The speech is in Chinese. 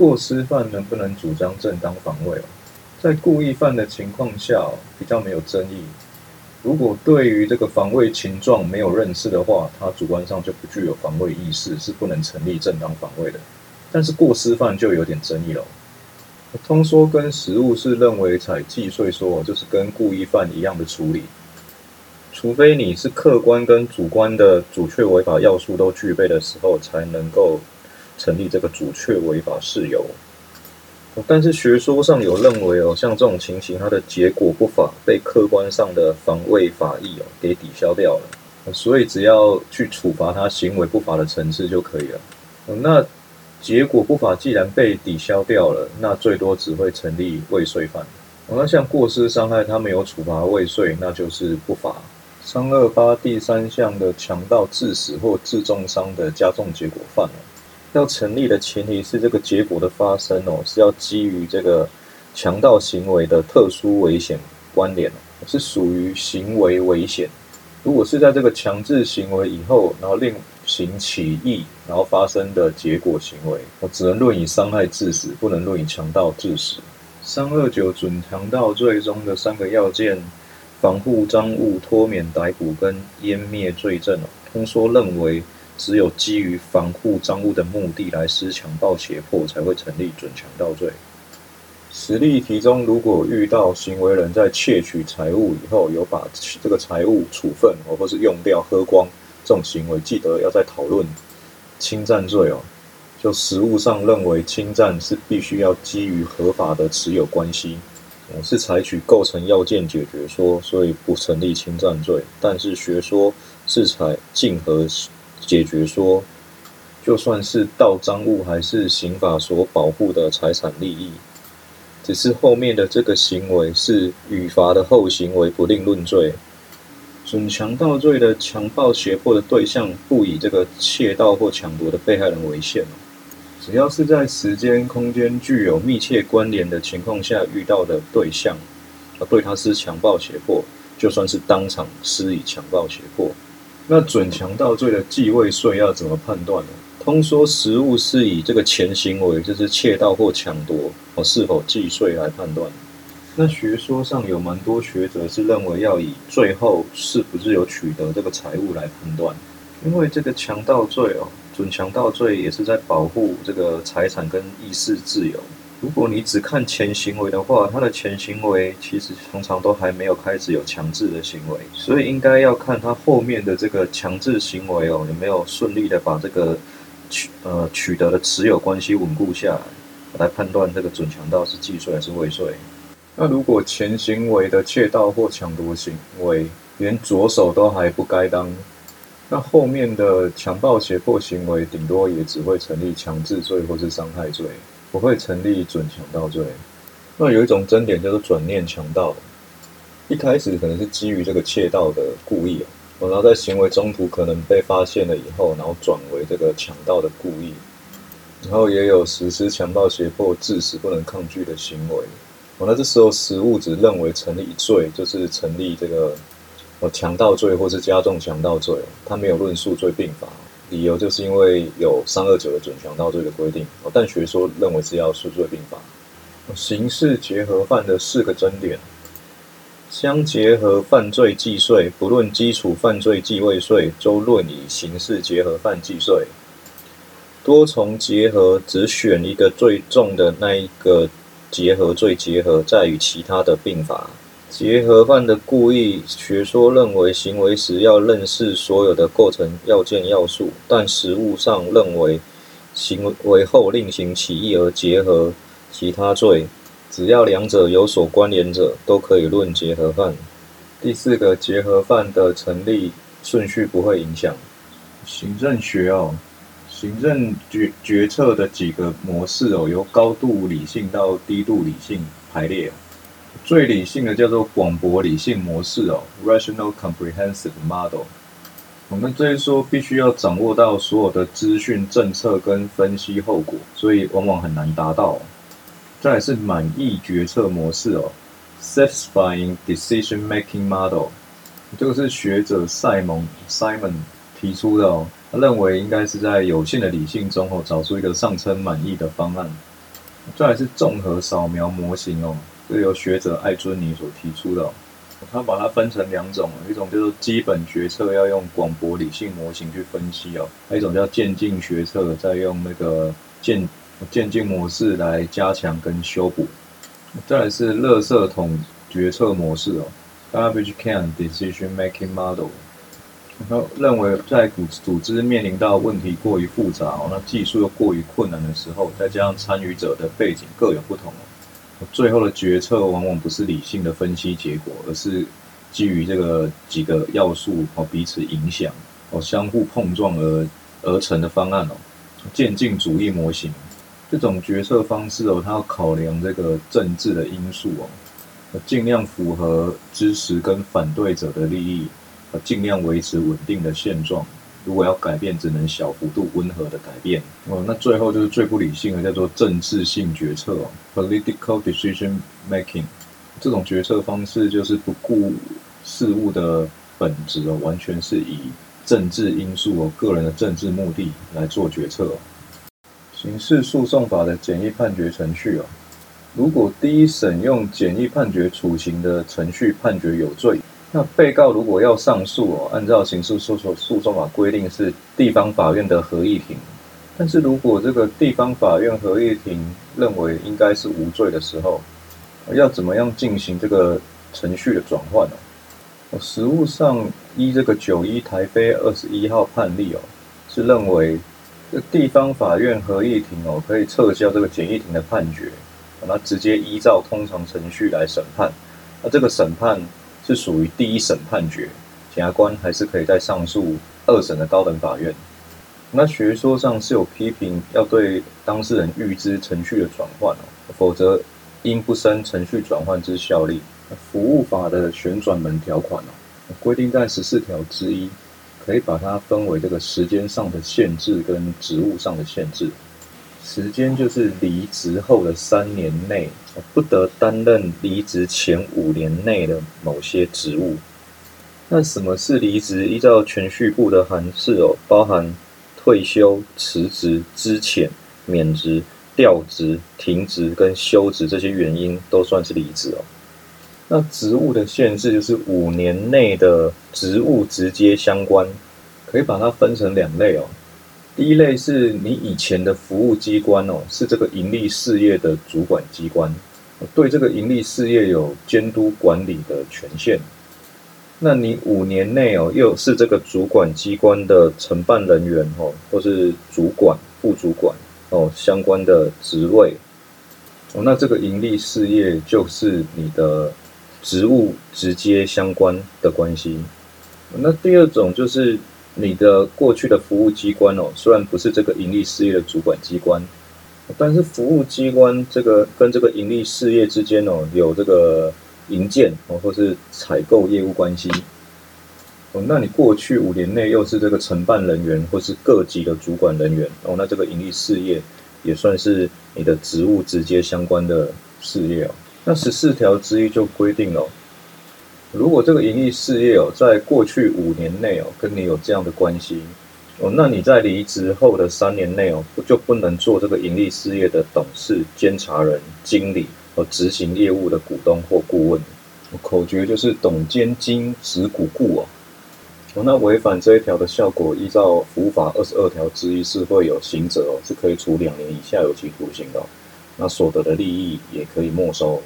过失犯能不能主张正当防卫？在故意犯的情况下，比较没有争议。如果对于这个防卫情状没有认识的话，他主观上就不具有防卫意识，是不能成立正当防卫的。但是过失犯就有点争议了。通说跟实务是认为采计税说，就是跟故意犯一样的处理，除非你是客观跟主观的主确违法要素都具备的时候，才能够成立这个主确违法事由。但是学说上有认为哦，像这种情形，它的结果不法被客观上的防卫法益哦给抵消掉了，所以只要去处罚他行为不法的层次就可以了。那结果不法既然被抵消掉了，那最多只会成立未遂犯。那像过失伤害，他没有处罚未遂，那就是不法。三二八第三项的强盗致死或致重伤的加重结果犯要成立的前提是这个结果的发生哦，是要基于这个强盗行为的特殊危险关联，是属于行为危险。如果是在这个强制行为以后，然后另行起义，然后发生的结果行为，我只能论以伤害致死，不能论以强盗致死。三二九准强盗罪中的三个要件：防护赃物、脱免逮捕跟湮灭罪证，通说认为。只有基于防护赃物的目的来施强暴胁迫，才会成立准强盗罪。实例题中，如果遇到行为人在窃取财物以后，有把这个财物处分哦，或是用掉、喝光这种行为，记得要再讨论侵占罪哦。就实务上认为，侵占是必须要基于合法的持有关系，我是采取构成要件解决说，所以不成立侵占罪。但是学说是采竞合。解决说，就算是盗赃物，还是刑法所保护的财产利益，只是后面的这个行为是与罚的后行为不另论罪。准强盗罪的强暴胁迫的对象，不以这个窃盗或抢夺的被害人为限只要是在时间空间具有密切关联的情况下遇到的对象，而对他施强暴胁迫，就算是当场施以强暴胁迫。那准强盗罪的继位税要怎么判断呢？通说实物是以这个前行为，就是窃盗或抢夺，哦是否计税来判断。那学说上有蛮多学者是认为要以最后是不是有取得这个财物来判断，因为这个强盗罪哦，准强盗罪也是在保护这个财产跟意识自由。如果你只看前行为的话，他的前行为其实通常都还没有开始有强制的行为，所以应该要看他后面的这个强制行为哦，有没有顺利的把这个取呃取得的持有关系稳固下来，来判断这个准强盗是既遂还是未遂。那如果前行为的窃盗或抢夺行为连左手都还不该当，那后面的强暴胁迫行为顶多也只会成立强制罪或是伤害罪。不会成立准强盗罪。那有一种争点叫做转念强盗，一开始可能是基于这个窃盗的故意哦，然后在行为中途可能被发现了以后，然后转为这个强盗的故意，然后也有实施强暴胁迫致死不能抗拒的行为。哦，那这时候实物只认为成立罪，就是成立这个哦强盗罪或是加重强盗罪，他没有论述罪并罚。理由就是因为有三二九的准强盗罪的规定，但学说认为是要数罪并罚。刑事结合犯的四个争点：相结合犯罪计税，不论基础犯罪计未遂，都论以刑事结合犯计税。多重结合只选一个最重的那一个结合罪结合，再与其他的并罚。结合犯的故意学说认为，行为时要认识所有的构成要件要素，但实务上认为，行为后另行起义而结合其他罪，只要两者有所关联者，都可以论结合犯。第四个结合犯的成立顺序不会影响行政学哦，行政决决策的几个模式哦，由高度理性到低度理性排列。最理性的叫做广博理性模式哦，Rational Comprehensive Model。我们这一说必须要掌握到所有的资讯、政策跟分析后果，所以往往很难达到。再来是满意决策模式哦，Satisfying Decision Making Model。这个是学者塞蒙 Simon 提出的哦，他认为应该是在有限的理性中哦，找出一个上称满意的方案。再来是综合扫描模型哦，是由学者艾尊尼所提出的。他把它分成两种，一种就是基本决策要用广博理性模型去分析哦，还有一种叫渐进决策，再用那个渐渐进模式来加强跟修补。再来是垃圾桶决策模式哦，garbage can decision making model。他认为在组组织面临到问题过于复杂哦，那技术又过于困难的时候，再加上参与者的背景各有不同哦，最后的决策往往不是理性的分析结果，而是基于这个几个要素哦彼此影响哦相互碰撞而而成的方案哦，渐进主义模型这种决策方式哦，它要考量这个政治的因素哦，尽量符合支持跟反对者的利益。尽量维持稳定的现状。如果要改变，只能小幅度、温和的改变。哦，那最后就是最不理性的，叫做政治性决策 （political decision making）。这种决策方式就是不顾事物的本质哦，完全是以政治因素哦、个人的政治目的来做决策。刑事诉讼法的简易判决程序哦，如果第一审用简易判决处刑的程序判决有罪。那被告如果要上诉哦，按照刑事诉讼诉讼法规定是地方法院的合议庭，但是如果这个地方法院合议庭认为应该是无罪的时候，要怎么样进行这个程序的转换呢？实务上依这个九一台非二十一号判例哦，是认为这地方法院合议庭哦可以撤销这个简易庭的判决，那直接依照通常程序来审判，那这个审判。是属于第一审判决，检察官还是可以再上诉二审的高等法院。那学说上是有批评，要对当事人预知程序的转换哦，否则因不生程序转换之效力。服务法的旋转门条款哦，规定在十四条之一，可以把它分为这个时间上的限制跟职务上的限制。时间就是离职后的三年内，不得担任离职前五年内的某些职务。那什么是离职？依照全序部的函释哦，包含退休、辞职、资遣、免职、调职、停职跟休职这些原因都算是离职哦。那职务的限制就是五年内的职务直接相关，可以把它分成两类哦。第一类是你以前的服务机关哦，是这个盈利事业的主管机关，对这个盈利事业有监督管理的权限。那你五年内哦，又是这个主管机关的承办人员哦，或是主管、副主管哦相关的职位哦，那这个盈利事业就是你的职务直接相关的关系。那第二种就是。你的过去的服务机关哦，虽然不是这个盈利事业的主管机关，但是服务机关这个跟这个盈利事业之间哦，有这个营建哦，或是采购业务关系哦。那你过去五年内又是这个承办人员或是各级的主管人员哦，那这个盈利事业也算是你的职务直接相关的事业哦。那十四条之一就规定了。如果这个盈利事业哦，在过去五年内哦，跟你有这样的关系哦，那你在离职后的三年内哦，就不能做这个盈利事业的董事、监察人、经理和执行业务的股东或顾问。口诀就是董监经执股顾哦。哦，那违反这一条的效果，依照服务法二十二条之一是会有刑责哦，是可以处两年以下有期徒刑的。那所得的利益也可以没收。